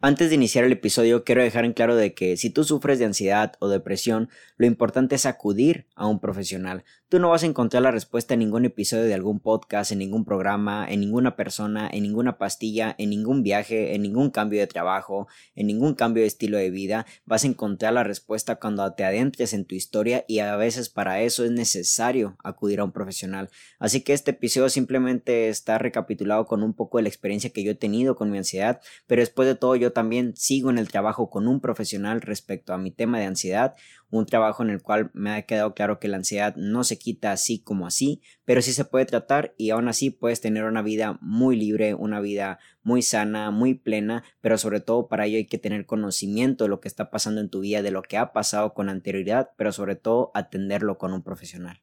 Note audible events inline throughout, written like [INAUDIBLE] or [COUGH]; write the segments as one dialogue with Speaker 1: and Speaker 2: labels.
Speaker 1: Antes de iniciar el episodio quiero dejar en claro de que si tú sufres de ansiedad o depresión, lo importante es acudir a un profesional. Tú no vas a encontrar la respuesta en ningún episodio de algún podcast, en ningún programa, en ninguna persona, en ninguna pastilla, en ningún viaje, en ningún cambio de trabajo, en ningún cambio de estilo de vida. Vas a encontrar la respuesta cuando te adentres en tu historia y a veces para eso es necesario acudir a un profesional. Así que este episodio simplemente está recapitulado con un poco de la experiencia que yo he tenido con mi ansiedad, pero después de todo yo también sigo en el trabajo con un profesional respecto a mi tema de ansiedad, un trabajo en el cual me ha quedado claro que la ansiedad no se quita así como así, pero sí se puede tratar y aún así puedes tener una vida muy libre, una vida muy sana, muy plena, pero sobre todo para ello hay que tener conocimiento de lo que está pasando en tu vida, de lo que ha pasado con anterioridad, pero sobre todo atenderlo con un profesional.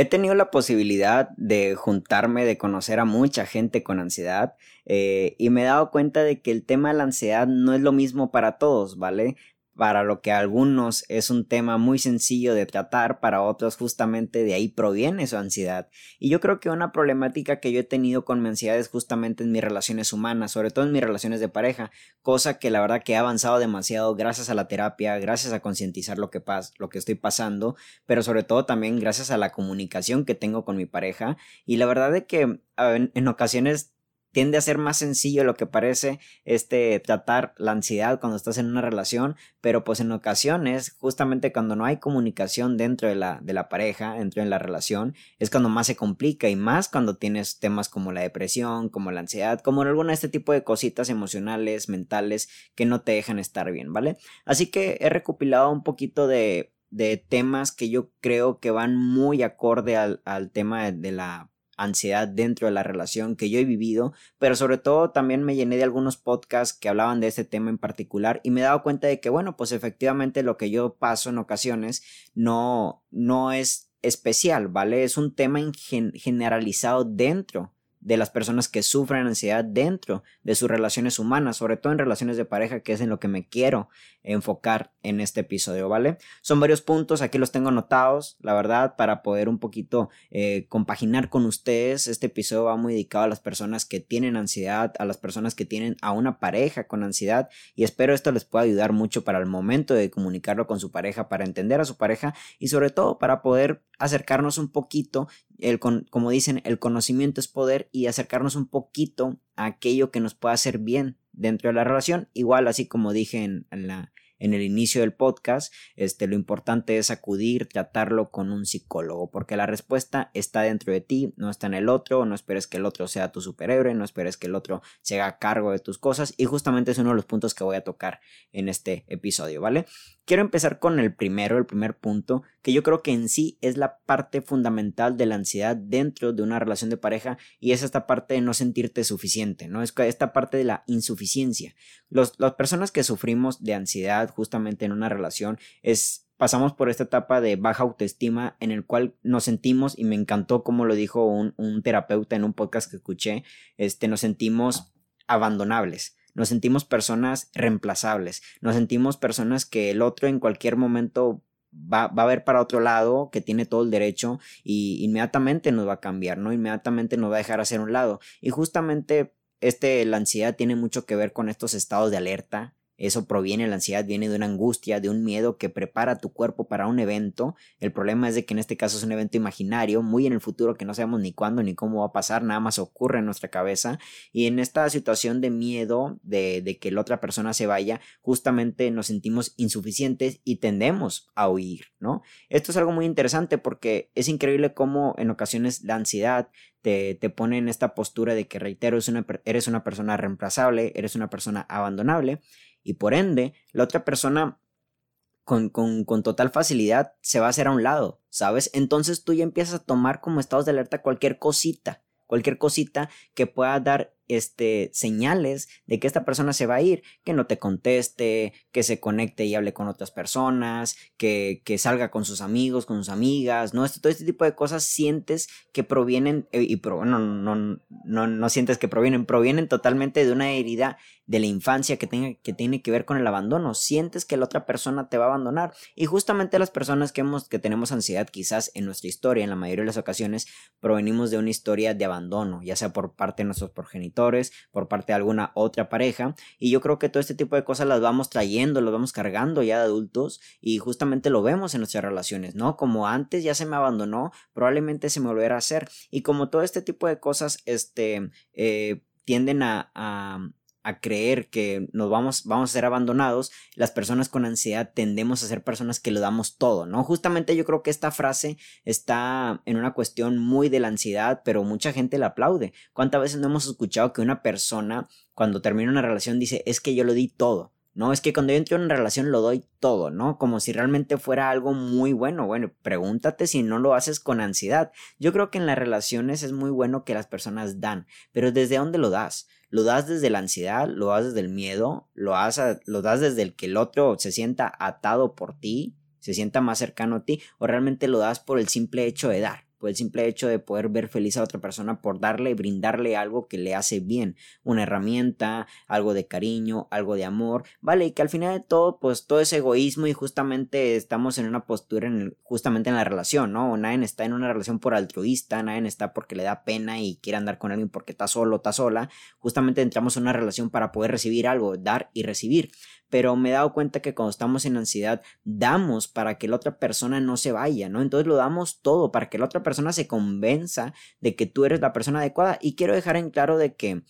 Speaker 1: He tenido la posibilidad de juntarme, de conocer a mucha gente con ansiedad eh, y me he dado cuenta de que el tema de la ansiedad no es lo mismo para todos, ¿vale? Para lo que algunos es un tema muy sencillo de tratar, para otros justamente de ahí proviene su ansiedad. Y yo creo que una problemática que yo he tenido con mi ansiedad es justamente en mis relaciones humanas, sobre todo en mis relaciones de pareja, cosa que la verdad que he avanzado demasiado gracias a la terapia, gracias a concientizar lo que lo que estoy pasando, pero sobre todo también gracias a la comunicación que tengo con mi pareja y la verdad es que en ocasiones tiende a ser más sencillo lo que parece este tratar la ansiedad cuando estás en una relación, pero pues en ocasiones, justamente cuando no hay comunicación dentro de la, de la pareja, dentro de la relación, es cuando más se complica y más cuando tienes temas como la depresión, como la ansiedad, como alguna de este tipo de cositas emocionales, mentales que no te dejan estar bien, ¿vale? Así que he recopilado un poquito de, de temas que yo creo que van muy acorde al, al tema de la ansiedad dentro de la relación que yo he vivido, pero sobre todo también me llené de algunos podcasts que hablaban de este tema en particular y me he dado cuenta de que, bueno, pues efectivamente lo que yo paso en ocasiones no, no es especial, ¿vale? Es un tema generalizado dentro de las personas que sufren ansiedad dentro de sus relaciones humanas, sobre todo en relaciones de pareja, que es en lo que me quiero enfocar en este episodio, ¿vale? Son varios puntos, aquí los tengo anotados, la verdad, para poder un poquito eh, compaginar con ustedes. Este episodio va muy dedicado a las personas que tienen ansiedad, a las personas que tienen a una pareja con ansiedad y espero esto les pueda ayudar mucho para el momento de comunicarlo con su pareja, para entender a su pareja y sobre todo para poder acercarnos un poquito, el, como dicen, el conocimiento es poder y acercarnos un poquito a aquello que nos pueda hacer bien dentro de la relación, igual así como dije en, la, en el inicio del podcast, este, lo importante es acudir, tratarlo con un psicólogo, porque la respuesta está dentro de ti, no está en el otro, no esperes que el otro sea tu superhéroe, no esperes que el otro se haga cargo de tus cosas, y justamente es uno de los puntos que voy a tocar en este episodio, ¿vale? Quiero empezar con el primero, el primer punto, que yo creo que en sí es la parte fundamental de la ansiedad dentro de una relación de pareja y es esta parte de no sentirte suficiente, ¿no? Es esta parte de la insuficiencia. las personas que sufrimos de ansiedad justamente en una relación es pasamos por esta etapa de baja autoestima en el cual nos sentimos, y me encantó como lo dijo un, un terapeuta en un podcast que escuché, este, nos sentimos abandonables nos sentimos personas reemplazables, nos sentimos personas que el otro en cualquier momento va, va, a ver para otro lado, que tiene todo el derecho y inmediatamente nos va a cambiar, ¿no? Inmediatamente nos va a dejar hacer un lado. Y justamente este, la ansiedad tiene mucho que ver con estos estados de alerta, eso proviene, la ansiedad viene de una angustia, de un miedo que prepara tu cuerpo para un evento. El problema es de que en este caso es un evento imaginario, muy en el futuro que no sabemos ni cuándo ni cómo va a pasar, nada más ocurre en nuestra cabeza. Y en esta situación de miedo de, que la otra persona se vaya, justamente nos sentimos insuficientes y tendemos a huir, ¿no? Esto es algo muy interesante porque es increíble cómo en ocasiones la ansiedad te, te, pone en esta postura de que, reitero, una, eres una persona reemplazable, eres una persona abandonable y por ende la otra persona con, con, con, total facilidad se va a hacer a un lado, ¿sabes? Entonces tú ya empiezas a tomar como estados de alerta cualquier cosita, cualquier cosita que pueda dar este, señales de que esta persona se va a ir, que no te conteste, que se conecte y hable con otras personas, que, que salga con sus amigos, con sus amigas, ¿no? Este, todo este tipo de cosas sientes que provienen, eh, y no, no, no, no sientes que provienen, provienen totalmente de una herida de la infancia que, tenga, que tiene que ver con el abandono. Sientes que la otra persona te va a abandonar. Y justamente las personas que, hemos, que tenemos ansiedad, quizás en nuestra historia, en la mayoría de las ocasiones, provenimos de una historia de abandono, ya sea por parte de nuestros progenitores, por parte de alguna otra pareja. Y yo creo que todo este tipo de cosas las vamos trayendo, las vamos cargando ya de adultos y justamente lo vemos en nuestras relaciones, ¿no? Como antes ya se me abandonó, probablemente se me volverá a hacer. Y como todo este tipo de cosas, este, eh, tienden a, a creer que nos vamos, vamos a ser abandonados, las personas con ansiedad tendemos a ser personas que lo damos todo, ¿no? Justamente yo creo que esta frase está en una cuestión muy de la ansiedad, pero mucha gente la aplaude. ¿Cuántas veces no hemos escuchado que una persona cuando termina una relación dice, es que yo lo di todo? No, es que cuando yo entro en una relación lo doy todo, ¿no? Como si realmente fuera algo muy bueno. Bueno, pregúntate si no lo haces con ansiedad. Yo creo que en las relaciones es muy bueno que las personas dan, pero ¿desde dónde lo das? Lo das desde la ansiedad, lo das desde el miedo, lo, lo das desde el que el otro se sienta atado por ti, se sienta más cercano a ti, o realmente lo das por el simple hecho de dar por el simple hecho de poder ver feliz a otra persona por darle y brindarle algo que le hace bien, una herramienta, algo de cariño, algo de amor, vale, y que al final de todo, pues todo es egoísmo y justamente estamos en una postura en justamente en la relación, ¿no? Nadie está en una relación por altruista, nadie está porque le da pena y quiere andar con alguien porque está solo, está sola, justamente entramos en una relación para poder recibir algo, dar y recibir pero me he dado cuenta que cuando estamos en ansiedad damos para que la otra persona no se vaya, ¿no? Entonces lo damos todo para que la otra persona se convenza de que tú eres la persona adecuada y quiero dejar en claro de que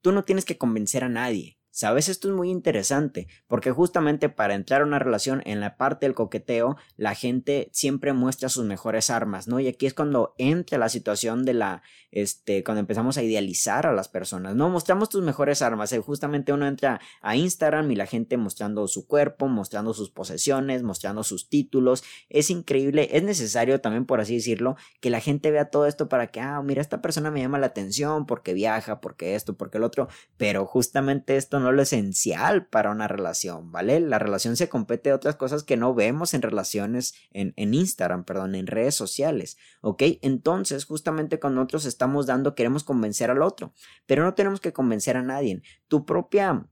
Speaker 1: tú no tienes que convencer a nadie. ¿Sabes? Esto es muy interesante, porque justamente para entrar a una relación en la parte del coqueteo, la gente siempre muestra sus mejores armas, ¿no? Y aquí es cuando entra la situación de la, este, cuando empezamos a idealizar a las personas, ¿no? Mostramos tus mejores armas, eh, justamente uno entra a Instagram y la gente mostrando su cuerpo, mostrando sus posesiones, mostrando sus títulos, es increíble, es necesario también, por así decirlo, que la gente vea todo esto para que, ah, mira, esta persona me llama la atención porque viaja, porque esto, porque el otro, pero justamente esto no lo esencial para una relación, ¿vale? La relación se compete de otras cosas que no vemos en relaciones en, en Instagram, perdón, en redes sociales, ¿ok? Entonces, justamente cuando nosotros estamos dando, queremos convencer al otro, pero no tenemos que convencer a nadie. Tu propia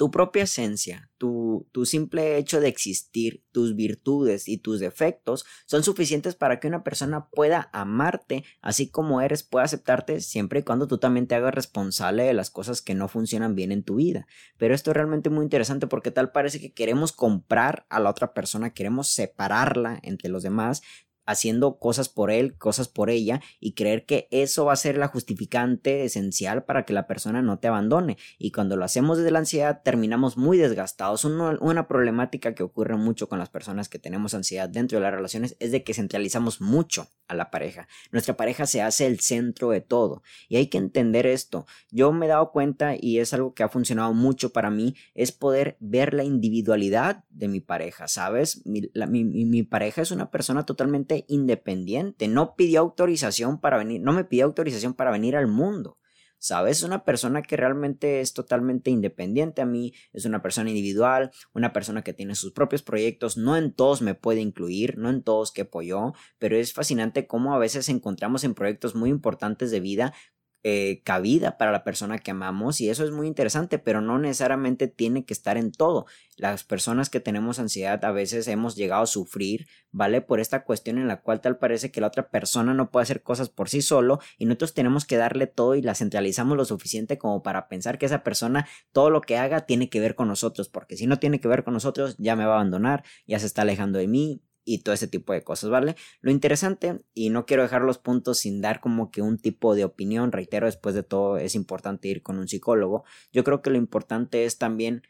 Speaker 1: tu propia esencia, tu, tu, simple hecho de existir, tus virtudes y tus defectos son suficientes para que una persona pueda amarte así como eres, pueda aceptarte siempre y cuando tú también te hagas responsable de las cosas que no funcionan bien en tu vida. Pero esto es realmente muy interesante porque tal parece que queremos comprar a la otra persona, queremos separarla entre los demás, haciendo cosas por él, cosas por ella y creer que eso va a ser la justificante esencial para que la persona no te abandone. Y cuando lo hacemos desde la ansiedad terminamos muy desgastados. Una, una problemática que ocurre mucho con las personas que tenemos ansiedad dentro de las relaciones es de que centralizamos mucho a la pareja. Nuestra pareja se hace el centro de todo y hay que entender esto. Yo me he dado cuenta y es algo que ha funcionado mucho para mí es poder ver la individualidad de mi pareja, ¿sabes? Mi, mi pareja es una persona totalmente independiente, no pidió autorización para venir, no me pidió autorización para venir al mundo. ¿Sabes? Es una persona que realmente es totalmente independiente a mí, es una persona individual, una persona que tiene sus propios proyectos, no en todos me puede incluir, no en todos que apoyó, pero es fascinante cómo a veces encontramos en proyectos muy importantes de vida eh, cabida para la persona que amamos y eso es muy interesante, pero no necesariamente tiene que estar en todo. Las personas que tenemos ansiedad a veces hemos llegado a sufrir, ¿vale? Por esta cuestión en la cual tal parece que la otra persona no puede hacer cosas por sí solo y nosotros tenemos que darle todo y la centralizamos lo suficiente como para pensar que esa persona todo lo que haga tiene que ver con nosotros, porque si no tiene que ver con nosotros ya me va a abandonar, ya se está alejando de mí, y todo ese tipo de cosas, ¿vale? Lo interesante, y no quiero dejar los puntos sin dar como que un tipo de opinión, reitero, después de todo es importante ir con un psicólogo, yo creo que lo importante es también,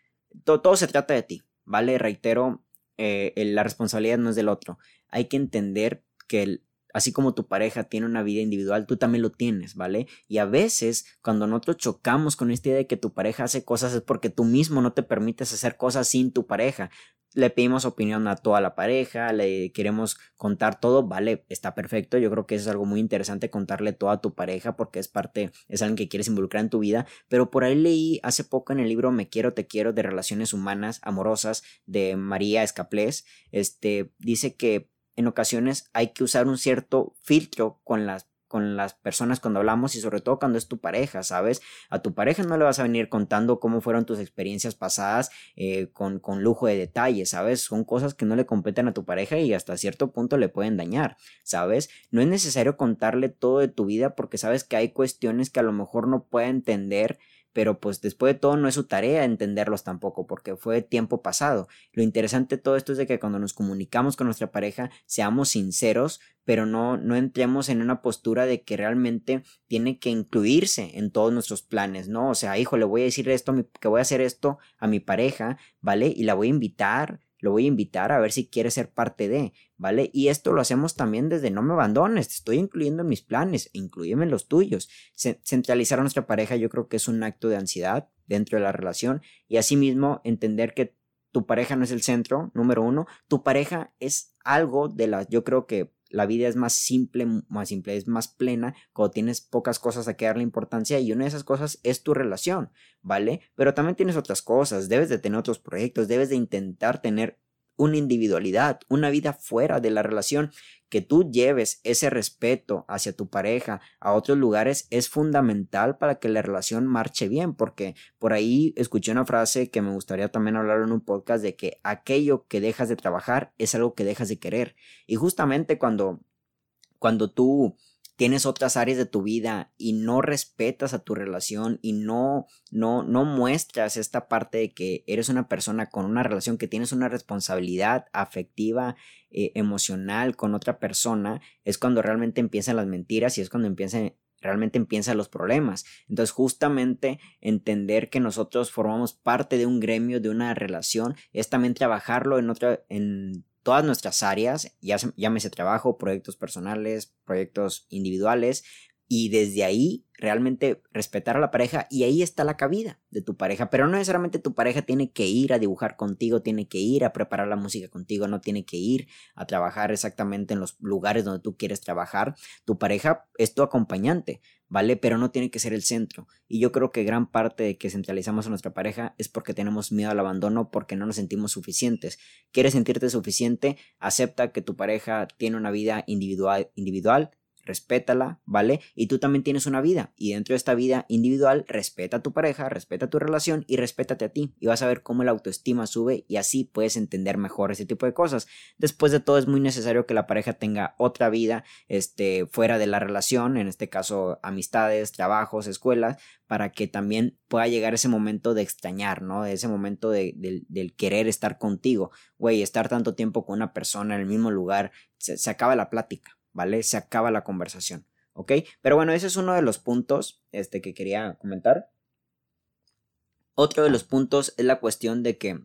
Speaker 1: todo, se trata de ti, ¿vale? Reitero, eh, la responsabilidad no es del otro, hay que entender que así como tu pareja tiene una vida individual, tú también lo tienes, ¿vale? Y a veces, cuando nosotros chocamos con esta idea de que tu pareja hace cosas, es porque tú mismo no te permites hacer cosas sin tu pareja le pedimos opinión a toda la pareja, le queremos contar todo, vale, está perfecto. Yo creo que eso es algo muy interesante contarle todo a tu pareja porque es parte, es alguien que quieres involucrar en tu vida. Pero por ahí leí hace poco en el libro Me quiero, te quiero de relaciones humanas amorosas de María Escaplés. Este dice que en ocasiones hay que usar un cierto filtro con las con las personas cuando hablamos y sobre todo cuando es tu pareja, ¿sabes? A tu pareja no le vas a venir contando cómo fueron tus experiencias pasadas eh, con, con lujo de detalles, ¿sabes? Son cosas que no le competen a tu pareja y hasta cierto punto le pueden dañar, ¿sabes? No es necesario contarle todo de tu vida porque sabes que hay cuestiones que a lo mejor no puede entender pero pues después de todo no es su tarea entenderlos tampoco, porque fue tiempo pasado. Lo interesante de todo esto es de que cuando nos comunicamos con nuestra pareja seamos sinceros, pero no, no entremos en una postura de que realmente tiene que incluirse en todos nuestros planes, ¿no? O sea, hijo, le voy a decir esto, que voy a hacer esto a mi pareja, ¿vale? Y la voy a invitar, lo voy a invitar a ver si quiere ser parte de, ¿vale? Y esto lo hacemos también desde no me abandones, te estoy incluyendo en mis planes, incluyeme en los tuyos. Centralizar a nuestra pareja yo creo que es un acto de ansiedad dentro de la relación y asimismo entender que tu pareja no es el centro, número uno, tu pareja es algo de la, yo creo que la vida es más simple, más simple, es más plena cuando tienes pocas cosas a que darle importancia y una de esas cosas es tu relación, ¿vale? Pero también tienes otras cosas, debes de tener otros proyectos, debes de intentar tener una individualidad, una vida fuera de la relación, que tú lleves ese respeto hacia tu pareja a otros lugares es fundamental para que la relación marche bien, porque por ahí escuché una frase que me gustaría también hablar en un podcast de que aquello que dejas de trabajar es algo que dejas de querer. Y justamente cuando cuando tú tienes otras áreas de tu vida y no respetas a tu relación y no, no, no muestras esta parte de que eres una persona con una relación que tienes una responsabilidad afectiva, eh, emocional con otra persona, es cuando realmente empiezan las mentiras y es cuando empiezan realmente empiezan los problemas. Entonces, justamente entender que nosotros formamos parte de un gremio, de una relación, es también trabajarlo en otra, en todas nuestras áreas, ya llámese trabajo, proyectos personales, proyectos individuales, y desde ahí realmente respetar a la pareja y ahí está la cabida de tu pareja, pero no necesariamente tu pareja tiene que ir a dibujar contigo, tiene que ir a preparar la música contigo, no tiene que ir a trabajar exactamente en los lugares donde tú quieres trabajar, tu pareja es tu acompañante, ¿vale? Pero no tiene que ser el centro. Y yo creo que gran parte de que centralizamos a nuestra pareja es porque tenemos miedo al abandono, porque no nos sentimos suficientes. ¿Quieres sentirte suficiente? Acepta que tu pareja tiene una vida individual, individual respétala, ¿vale? Y tú también tienes una vida y dentro de esta vida individual respeta a tu pareja, respeta tu relación y respétate a ti y vas a ver cómo la autoestima sube y así puedes entender mejor ese tipo de cosas. Después de todo es muy necesario que la pareja tenga otra vida este fuera de la relación, en este caso amistades, trabajos, escuelas, para que también pueda llegar ese momento de extrañar, ¿no? Ese momento de, del querer estar contigo. Güey, estar tanto tiempo con una persona en el mismo lugar, se acaba la plática. ¿Vale? Se acaba la conversación, ¿ok? Pero bueno, ese es uno de los puntos este, que quería comentar. Otro de los puntos es la cuestión de que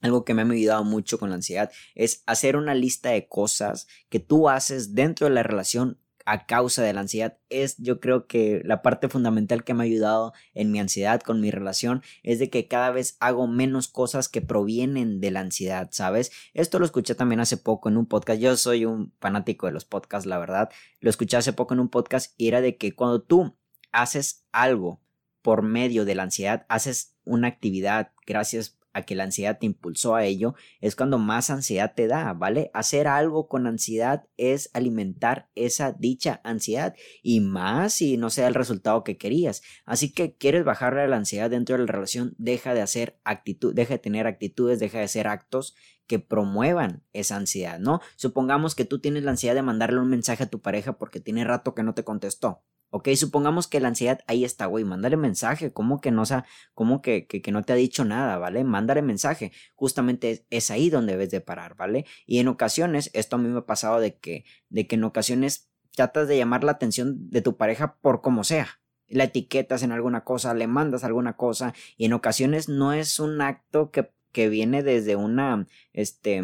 Speaker 1: algo que me ha ayudado mucho con la ansiedad es hacer una lista de cosas que tú haces dentro de la relación a causa de la ansiedad es yo creo que la parte fundamental que me ha ayudado en mi ansiedad con mi relación es de que cada vez hago menos cosas que provienen de la ansiedad, ¿sabes? Esto lo escuché también hace poco en un podcast, yo soy un fanático de los podcasts, la verdad, lo escuché hace poco en un podcast y era de que cuando tú haces algo por medio de la ansiedad, haces una actividad gracias a que la ansiedad te impulsó a ello, es cuando más ansiedad te da, ¿vale? Hacer algo con ansiedad es alimentar esa dicha ansiedad y más si no sea el resultado que querías. Así que quieres bajarle la ansiedad dentro de la relación, deja de hacer actitud, deja de tener actitudes, deja de hacer actos que promuevan esa ansiedad, ¿no? Supongamos que tú tienes la ansiedad de mandarle un mensaje a tu pareja porque tiene rato que no te contestó. Ok, supongamos que la ansiedad ahí está, güey, mándale mensaje, como que no, sea, como que, que, no te ha dicho nada, ¿vale? Mándale mensaje, justamente es, ahí donde debes de parar, ¿vale? Y en ocasiones, esto a mí me ha pasado de que, de que en ocasiones tratas de llamar la atención de tu pareja por como sea, la etiquetas en alguna cosa, le mandas alguna cosa, y en ocasiones no es un acto que, que viene desde una, este,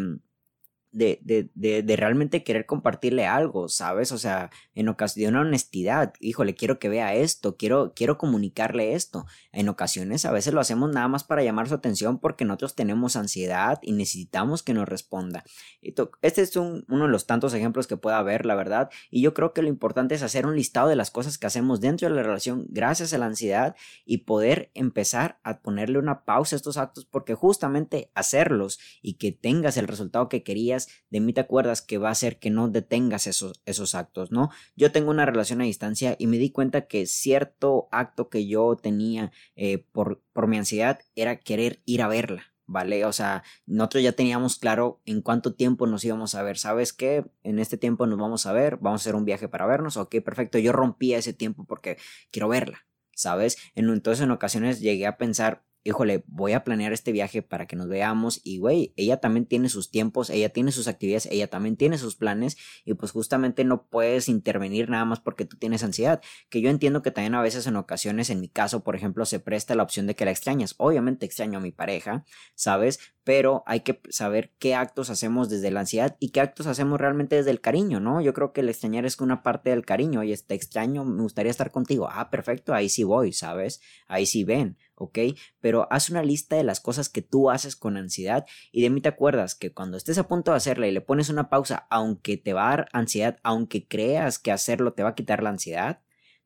Speaker 1: de, de, de, realmente querer compartirle algo, ¿sabes? O sea, en ocasión honestidad, híjole, quiero que vea esto, quiero, quiero comunicarle esto. En ocasiones a veces lo hacemos nada más para llamar su atención porque nosotros tenemos ansiedad y necesitamos que nos responda. Este es un, uno de los tantos ejemplos que pueda haber, la verdad, y yo creo que lo importante es hacer un listado de las cosas que hacemos dentro de la relación gracias a la ansiedad y poder empezar a ponerle una pausa a estos actos porque justamente hacerlos y que tengas el resultado que querías, de mí te acuerdas que va a hacer que no detengas esos, esos actos, ¿no? Yo tengo una relación a distancia y me di cuenta que cierto acto que yo tenía eh, por, por mi ansiedad era querer ir a verla. ¿vale? O sea, nosotros ya teníamos claro en cuánto tiempo nos íbamos a ver. ¿Sabes qué? En este tiempo nos vamos a ver, vamos a hacer un viaje para vernos. Ok, perfecto. Yo rompía ese tiempo porque quiero verla, ¿sabes? Entonces en ocasiones llegué a pensar, híjole, voy a planear este viaje para que nos veamos y, güey, ella también tiene sus tiempos, ella tiene sus actividades, ella también tiene sus planes y pues justamente no puedes intervenir nada más porque tú tienes ansiedad, que yo entiendo que también a veces en ocasiones, en mi caso, por ejemplo, se presta la opción de que la extrañas. Obviamente extraño a mi pareja, ¿sabes? Pero hay que saber qué actos hacemos desde la ansiedad y qué actos hacemos realmente desde el cariño, ¿no? Yo creo que el extrañar es una parte del cariño, oye, te extraño, me gustaría estar contigo. Ah, perfecto, ahí sí voy, ¿sabes? Ahí sí ven. ¿ok? Pero haz una lista de las cosas que tú haces con ansiedad y de mí te acuerdas que cuando estés a punto de hacerla y le pones una pausa, aunque te va a dar ansiedad, aunque creas que hacerlo te va a quitar la ansiedad,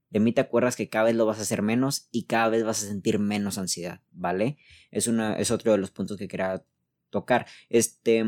Speaker 1: de mí te acuerdas que cada vez lo vas a hacer menos y cada vez vas a sentir menos ansiedad, ¿vale? Es, una, es otro de los puntos que quería tocar. Este,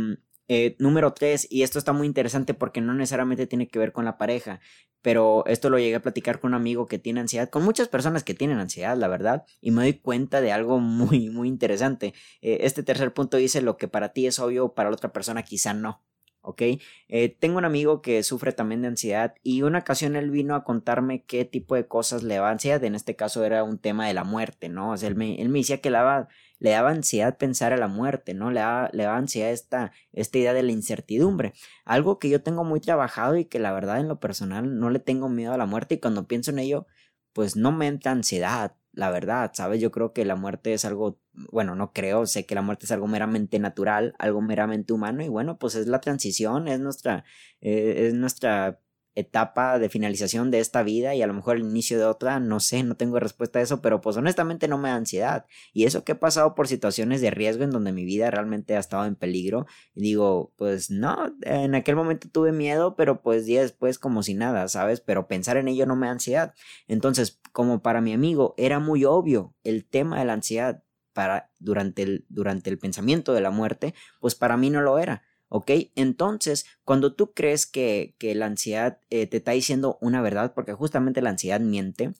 Speaker 1: eh, número tres, y esto está muy interesante porque no necesariamente tiene que ver con la pareja, pero esto lo llegué a platicar con un amigo que tiene ansiedad, con muchas personas que tienen ansiedad, la verdad, y me doy cuenta de algo muy, muy interesante. Eh, este tercer punto dice lo que para ti es obvio, para la otra persona quizá no. ¿Ok? Eh, tengo un amigo que sufre también de ansiedad y una ocasión él vino a contarme qué tipo de cosas le daba ansiedad, en este caso era un tema de la muerte, ¿no? O sea, él me, él me decía que le daba, le daba ansiedad pensar a la muerte, ¿no? Le daba, le daba ansiedad esta, esta idea de la incertidumbre, algo que yo tengo muy trabajado y que la verdad en lo personal no le tengo miedo a la muerte y cuando pienso en ello, pues no me entra ansiedad, la verdad, ¿sabes? Yo creo que la muerte es algo, bueno, no creo, sé que la muerte es algo meramente natural, algo meramente humano y bueno, pues es la transición, es nuestra, eh, es nuestra etapa de finalización de esta vida y a lo mejor el inicio de otra, no sé, no tengo respuesta a eso, pero pues honestamente no me da ansiedad. Y eso que he pasado por situaciones de riesgo en donde mi vida realmente ha estado en peligro, y digo, pues no, en aquel momento tuve miedo, pero pues día después como si nada, ¿sabes? Pero pensar en ello no me da ansiedad. Entonces, como para mi amigo era muy obvio el tema de la ansiedad para durante el durante el pensamiento de la muerte, pues para mí no lo era. ¿Ok? Entonces, cuando tú crees que, que la ansiedad eh, te está diciendo una verdad, porque justamente la ansiedad miente,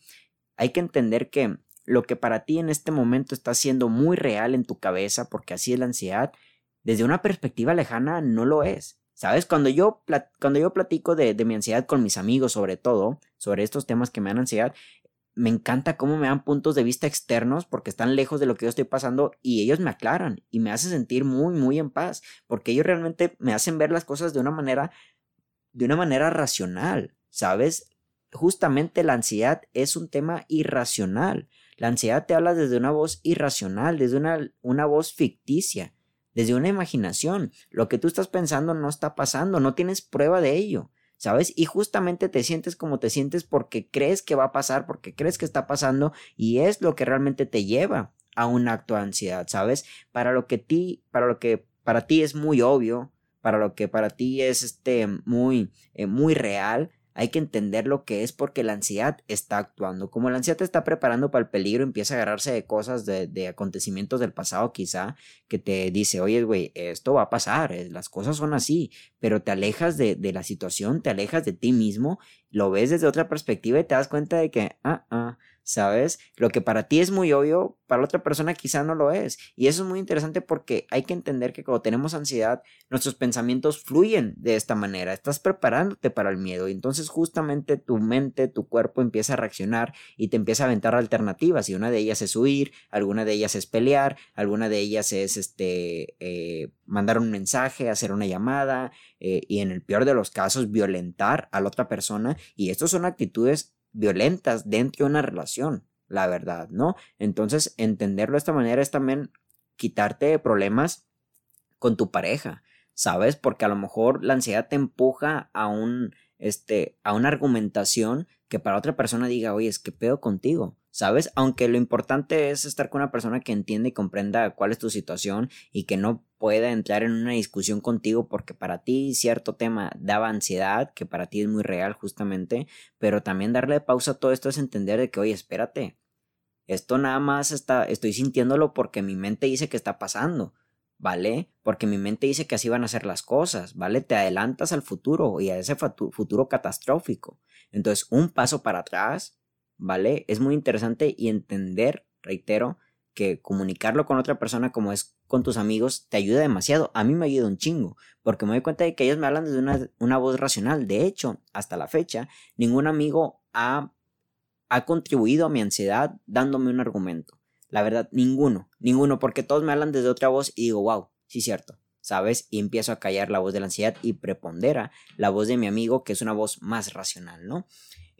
Speaker 1: hay que entender que lo que para ti en este momento está siendo muy real en tu cabeza, porque así es la ansiedad, desde una perspectiva lejana no lo es. ¿Sabes? Cuando yo, cuando yo platico de, de mi ansiedad con mis amigos, sobre todo, sobre estos temas que me dan ansiedad, me encanta cómo me dan puntos de vista externos porque están lejos de lo que yo estoy pasando y ellos me aclaran y me hacen sentir muy, muy en paz porque ellos realmente me hacen ver las cosas de una manera, de una manera racional, ¿sabes? Justamente la ansiedad es un tema irracional. La ansiedad te habla desde una voz irracional, desde una, una voz ficticia, desde una imaginación. Lo que tú estás pensando no está pasando, no tienes prueba de ello. ¿Sabes? Y justamente te sientes como te sientes porque crees que va a pasar, porque crees que está pasando y es lo que realmente te lleva a un acto de ansiedad, ¿sabes? Para lo que ti, para lo que para ti es muy obvio, para lo que para ti es este muy eh, muy real, hay que entender lo que es porque la ansiedad está actuando. Como la ansiedad te está preparando para el peligro, empieza a agarrarse de cosas, de, acontecimientos del pasado quizá, que te dice, oye, güey, esto va a pasar, eh, las cosas son así, pero te alejas de, de, la situación, te alejas de ti mismo, lo ves desde otra perspectiva y te das cuenta de que, ah, ah, ¿sabes? Lo que para ti es muy obvio, para la otra persona quizá no lo es. Y eso es muy interesante porque hay que entender que cuando tenemos ansiedad, nuestros pensamientos fluyen de esta manera. Estás preparándote para el miedo y entonces justamente tu mente, tu cuerpo empieza a reaccionar y te empieza a aventar alternativas y una de ellas es huir, alguna de ellas es pelear, alguna de ellas es este eh, mandar un mensaje, hacer una llamada eh, y en el peor de los casos violentar a la otra persona y estas son actitudes violentas dentro de una relación, la verdad, ¿no? Entonces, entenderlo de esta manera es también quitarte problemas con tu pareja, ¿sabes? Porque a lo mejor la ansiedad te empuja a un, este, a una argumentación que para otra persona diga, oye, es que pedo contigo, ¿sabes? Aunque lo importante es estar con una persona que entiende y comprenda cuál es tu situación y que no pueda entrar en una discusión contigo porque para ti cierto tema daba ansiedad, que para ti es muy real justamente, pero también darle pausa a todo esto es entender de que, oye, espérate, esto nada más está, estoy sintiéndolo porque mi mente dice que está pasando, ¿vale? Porque mi mente dice que así van a ser las cosas, ¿vale? Te adelantas al futuro y a ese futuro catastrófico. Entonces, un paso para atrás, ¿vale? Es muy interesante y entender, reitero, que comunicarlo con otra persona como es con tus amigos te ayuda demasiado. A mí me ayuda un chingo, porque me doy cuenta de que ellos me hablan desde una, una voz racional. De hecho, hasta la fecha, ningún amigo ha, ha contribuido a mi ansiedad dándome un argumento. La verdad, ninguno, ninguno, porque todos me hablan desde otra voz y digo, wow, sí, cierto, ¿sabes? Y empiezo a callar la voz de la ansiedad y prepondera la voz de mi amigo, que es una voz más racional, ¿no?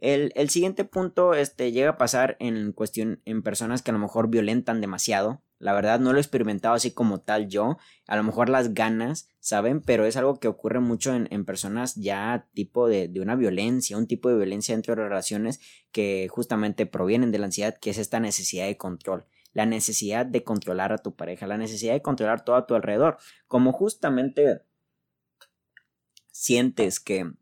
Speaker 1: El, el, siguiente punto este, llega a pasar en cuestión en personas que a lo mejor violentan demasiado. La verdad no lo he experimentado así como tal yo. A lo mejor las ganas, ¿saben? Pero es algo que ocurre mucho en, en personas ya tipo de, de, una violencia, un tipo de violencia dentro de relaciones que justamente provienen de la ansiedad, que es esta necesidad de control la necesidad de controlar a tu pareja, la necesidad de controlar todo a tu alrededor. Como justamente sientes que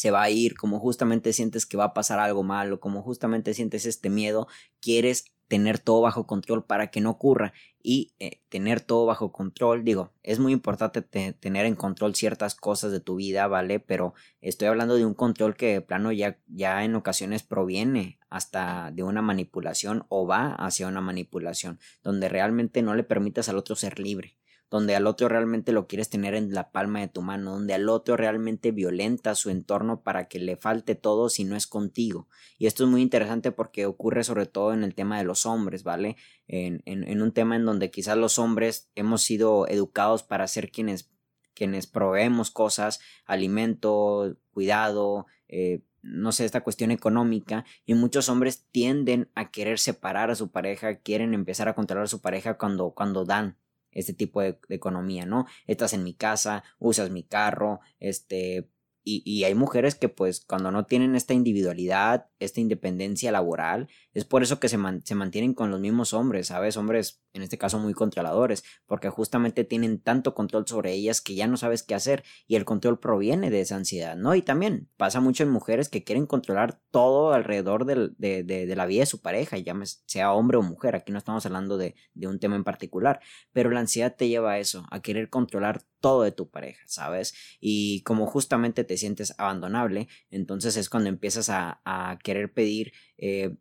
Speaker 1: se va a ir, como justamente sientes que va a pasar algo malo, como justamente sientes este miedo, quieres tener todo bajo control para que no ocurra y eh, tener todo bajo control, digo, es muy importante tener en control ciertas cosas de tu vida, ¿vale? Pero estoy hablando de un control que de plano ya, ya en ocasiones proviene hasta de una manipulación o va hacia una manipulación, donde realmente no le permitas al otro ser libre donde al otro realmente lo quieres tener en la palma de tu mano, donde al otro realmente violenta su entorno para que le falte todo si no es contigo. Y esto es muy interesante porque ocurre sobre todo en el tema de los hombres, ¿vale? En, un tema en donde quizás los hombres hemos sido educados para ser quienes, quienes proveemos cosas, alimento, cuidado, eh, no sé, esta cuestión económica y muchos hombres tienden a querer separar a su pareja, quieren empezar a controlar a su pareja cuando, cuando dan, este tipo de, economía, ¿no? Estás en mi casa, usas mi carro, este, y, y, hay mujeres que pues cuando no tienen esta individualidad, esta independencia laboral, es por eso que se, se mantienen con los mismos hombres, ¿sabes? Hombres en este caso muy controladores, porque justamente tienen tanto control sobre ellas que ya no sabes qué hacer y el control proviene de esa ansiedad, ¿no? Y también pasa mucho en mujeres que quieren controlar todo alrededor de, de, de, la vida de su pareja, ya sea hombre o mujer, aquí no estamos hablando de, de un tema en particular, pero la ansiedad te lleva a eso, a querer controlar todo de tu pareja, ¿sabes? Y como justamente te sientes abandonable, entonces es cuando empiezas a, a querer pedir eh,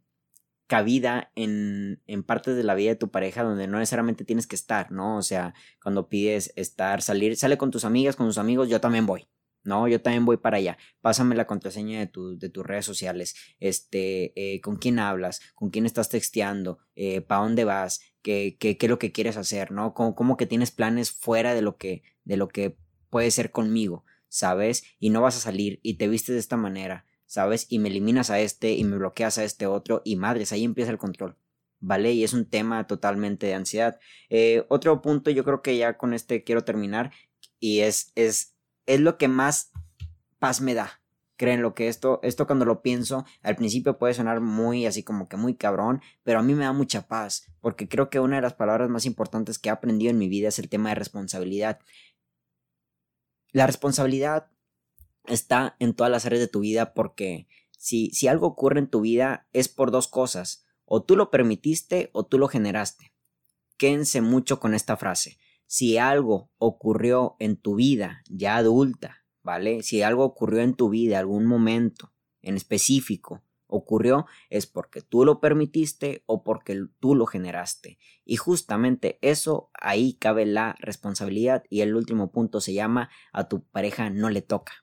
Speaker 1: cabida en, en partes de la vida de tu pareja donde no necesariamente tienes que estar, ¿no? O sea, cuando pides estar, salir, sale con tus amigas, con tus amigos, yo también voy. No, yo también voy para allá. Pásame la contraseña de, de tus redes sociales. Este, eh, con quién hablas, con quién estás texteando, eh, para dónde vas, qué, qué, qué, es lo que quieres hacer, ¿no? Como, como que tienes planes fuera de lo que, de lo que puede ser conmigo, ¿sabes? Y no vas a salir y te vistes de esta manera ¿sabes? Y me eliminas a este y me bloqueas a este otro y madres, ahí empieza el control. ¿Vale? Y es un tema totalmente de ansiedad. Eh, otro punto, yo creo que ya con este quiero terminar y es, es, es lo que más paz me da. Creen lo que esto, esto cuando lo pienso, al principio puede sonar muy así como que muy cabrón, pero a mí me da mucha paz, porque creo que una de las palabras más importantes que he aprendido en mi vida es el tema de responsabilidad. La responsabilidad está en todas las áreas de tu vida porque si, si algo ocurre en tu vida es por dos cosas, o tú lo permitiste o tú lo generaste. Quédense mucho con esta frase. Si algo ocurrió en tu vida ya adulta, ¿vale? Si algo ocurrió en tu vida, algún momento en específico, ocurrió es porque tú lo permitiste o porque tú lo generaste. Y justamente eso ahí cabe la responsabilidad y el último punto se llama a tu pareja no le toca.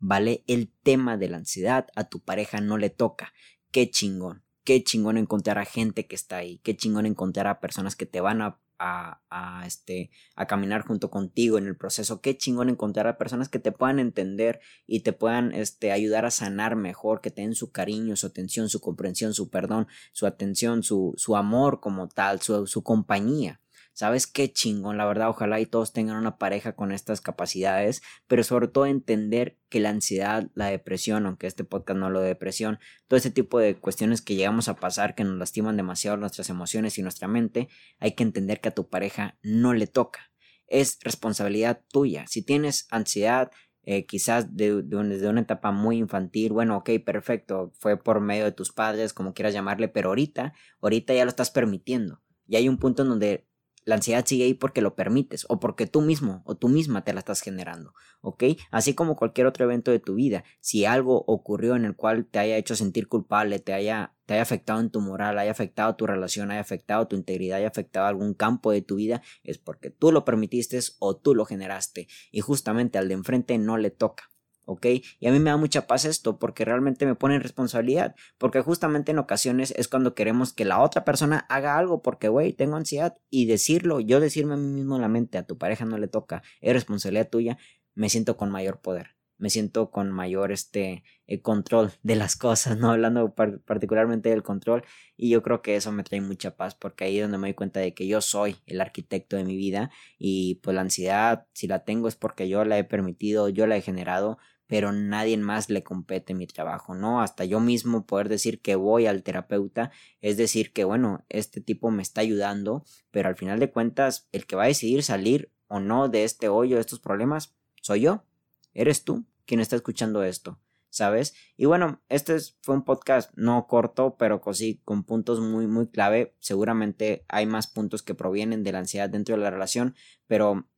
Speaker 1: ¿vale? El tema de la ansiedad a tu pareja no le toca. Qué chingón. Qué chingón encontrar a gente que está ahí. Qué chingón encontrar a personas que te van a, a, este, a caminar junto contigo en el proceso. Qué chingón encontrar a personas que te puedan entender y te puedan este, ayudar a sanar mejor, que te den su cariño, su atención, su comprensión, su perdón, su atención, su, su amor como tal, su, su compañía. ¿Sabes qué chingón? La verdad, ojalá y todos tengan una pareja con estas capacidades, pero sobre todo entender que la ansiedad, la depresión, aunque este podcast no lo de depresión, todo este tipo de cuestiones que llegamos a pasar que nos lastiman demasiado nuestras emociones y nuestra mente, hay que entender que a tu pareja no le toca. Es responsabilidad tuya. Si tienes ansiedad, eh, quizás de, desde una etapa muy infantil, bueno, ok, perfecto, fue por medio de tus padres, como quieras llamarle, pero ahorita, ahorita ya lo estás permitiendo. Y hay un punto en donde la ansiedad sigue ahí porque lo permites o porque tú mismo o tú misma te la estás generando, ¿ok? Así como cualquier otro evento de tu vida, si algo ocurrió en el cual te haya hecho sentir culpable, te haya, te haya afectado en tu moral, haya afectado tu relación, haya afectado tu integridad, haya afectado algún campo de tu vida, es porque tú lo permitiste o tú lo generaste y justamente al de enfrente no le toca. ¿Ok? Y a mí me da mucha paz esto porque realmente me pone en responsabilidad, porque justamente en ocasiones es cuando queremos que la otra persona haga algo porque, güey, tengo ansiedad y decirlo, yo decirme a mí mismo en la mente, a tu pareja no le toca, es responsabilidad tuya, me siento con mayor poder me siento con mayor este eh, control de las cosas, no hablando particularmente del control y yo creo que eso me trae mucha paz porque ahí es donde me doy cuenta de que yo soy el arquitecto de mi vida y pues la ansiedad si la tengo es porque yo la he permitido, yo la he generado, pero nadie más le compete mi trabajo, ¿no? Hasta yo mismo poder decir que voy al terapeuta, es decir que, bueno, este tipo me está ayudando, pero al final de cuentas, el que va a decidir salir o no de este hoyo, de estos problemas, soy yo, eres tú quien está escuchando esto. ¿sabes? Y bueno, este fue un podcast no corto, pero sí con puntos muy, muy clave. Seguramente hay más puntos que provienen de la ansiedad dentro de la relación, pero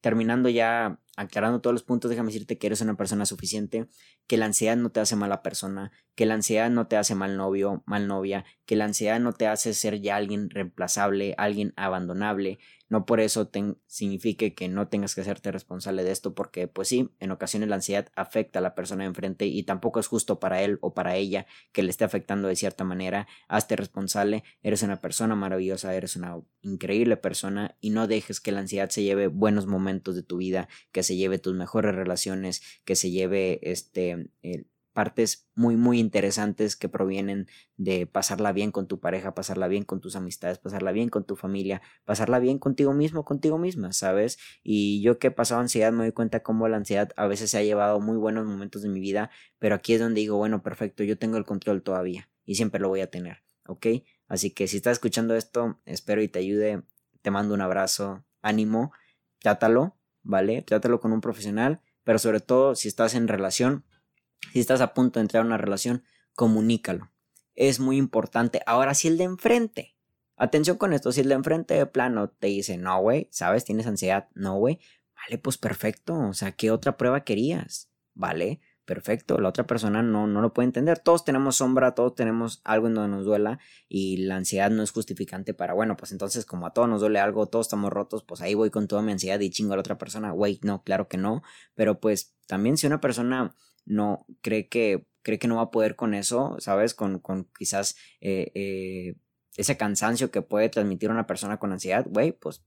Speaker 1: terminando ya aclarando todos los puntos, déjame decirte que eres una persona suficiente, que la ansiedad no te hace mala persona, que la ansiedad no te hace mal novio, mal novia, que la ansiedad no te hace ser ya alguien reemplazable, alguien abandonable, no por eso signifique que no tengas que hacerte responsable de esto, porque pues sí, en ocasiones la ansiedad afecta a la persona de enfrente y tampoco es justo para él o para ella que le esté afectando de cierta manera. Hazte responsable, eres una persona maravillosa, eres una increíble persona y no dejes que la ansiedad se lleve buenos momentos de tu vida, que se lleve tus mejores relaciones, que se lleve este partes muy muy interesantes que provienen de pasarla bien con tu pareja, pasarla bien con tus amistades, pasarla bien con tu familia, pasarla bien contigo mismo, contigo misma, ¿sabes? Y yo que he pasado ansiedad me doy cuenta cómo la ansiedad a veces se ha llevado muy buenos momentos de mi vida, pero aquí es donde digo, bueno, perfecto, yo tengo el control todavía y siempre lo voy a tener, ¿ok? Así que si estás escuchando esto, espero y te ayude, te mando un abrazo, ánimo, trátalo, ¿vale? Trátalo con un profesional, pero sobre todo si estás en relación, si estás a punto de entrar a una relación, comunícalo. Es muy importante. Ahora, si el de enfrente, atención con esto, si el de enfrente de plano te dice, no, güey, ¿sabes? Tienes ansiedad, no, güey, vale, pues perfecto. O sea, ¿qué otra prueba querías? ¿Vale? perfecto, la otra persona no, no lo puede entender. Todos tenemos sombra, todos tenemos algo en donde nos duela y la ansiedad no es justificante para, bueno, pues entonces como a todos nos duele algo, todos estamos rotos, pues ahí voy con toda mi ansiedad y chingo a la otra persona. Güey, no, claro que no, pero pues también si una persona no cree que, cree que no va a poder con eso, ¿sabes? Con, con quizás eh, eh, ese cansancio que puede transmitir una persona con ansiedad, güey, pues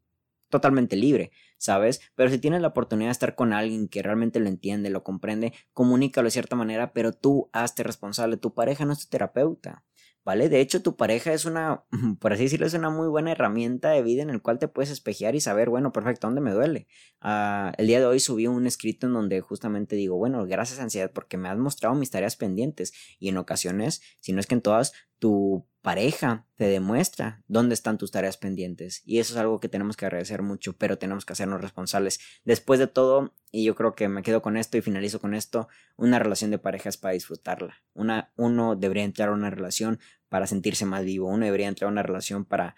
Speaker 1: totalmente libre, ¿sabes? Pero si tienes la oportunidad de estar con alguien que realmente lo entiende, lo comprende, comunícalo de cierta manera, pero tú hazte responsable. Tu pareja no es tu terapeuta. ¿Vale? De hecho, tu pareja es una, [LAUGHS] por así decirlo, es una muy buena herramienta de vida en el cual te puedes espejear y saber, bueno, perfecto, ¿dónde me duele? Ah, el día de hoy subí un escrito en donde justamente digo, bueno, gracias ansiedad porque me has mostrado mis tareas pendientes y en ocasiones, si no es que en todas, tu pareja te demuestra dónde están tus tareas pendientes y eso es algo que tenemos que agradecer mucho, pero tenemos que hacernos responsables. Después de todo, y yo creo que me quedo con esto y finalizo con esto, una relación de pareja es para disfrutarla. Una, uno debería entrar a una relación para sentirse más vivo, uno debería entrar a una relación para,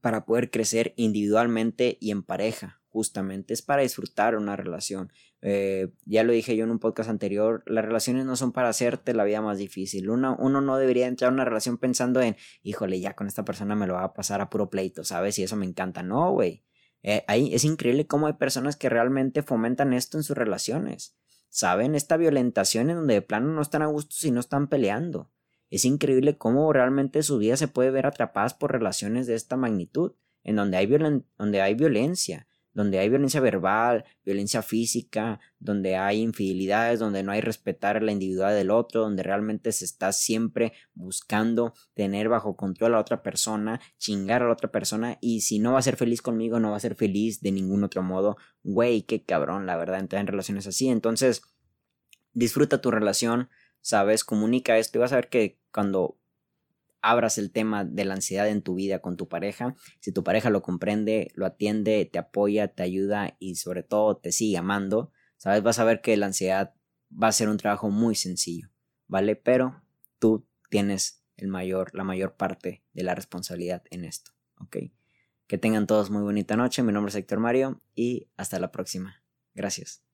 Speaker 1: para poder crecer individualmente y en pareja, justamente, es para disfrutar una relación. Eh, ya lo dije yo en un podcast anterior, las relaciones no son para hacerte la vida más difícil. Uno, uno no debería entrar a una relación pensando en, híjole, ya con esta persona me lo va a pasar a puro pleito, ¿sabes? Y eso me encanta. No, güey. Eh, ahí es increíble cómo hay personas que realmente fomentan esto en sus relaciones. ¿Saben? Esta violentación en donde de plano no están a gusto si no están peleando. Es increíble cómo realmente su vida se puede ver atrapadas por relaciones de esta magnitud, en donde hay, donde hay violencia, donde hay violencia verbal, violencia física, donde hay infidelidades, donde no hay respetar la individualidad del otro, donde realmente se está siempre buscando tener bajo control a la otra persona, chingar a la otra persona y si no va a ser feliz conmigo, no va a ser feliz de ningún otro modo. Güey, qué cabrón, la verdad, entrar en relaciones así. Entonces, disfruta tu relación, sabes, comunica esto y vas a ver que cuando abras el tema de la ansiedad en tu vida con tu pareja, si tu pareja lo comprende, lo atiende, te apoya, te ayuda y sobre todo te sigue amando, sabes, vas a ver que la ansiedad va a ser un trabajo muy sencillo, ¿vale? Pero tú tienes el mayor, la mayor parte de la responsabilidad en esto, ¿ok? Que tengan todos muy bonita noche, mi nombre es Héctor Mario y hasta la próxima. Gracias.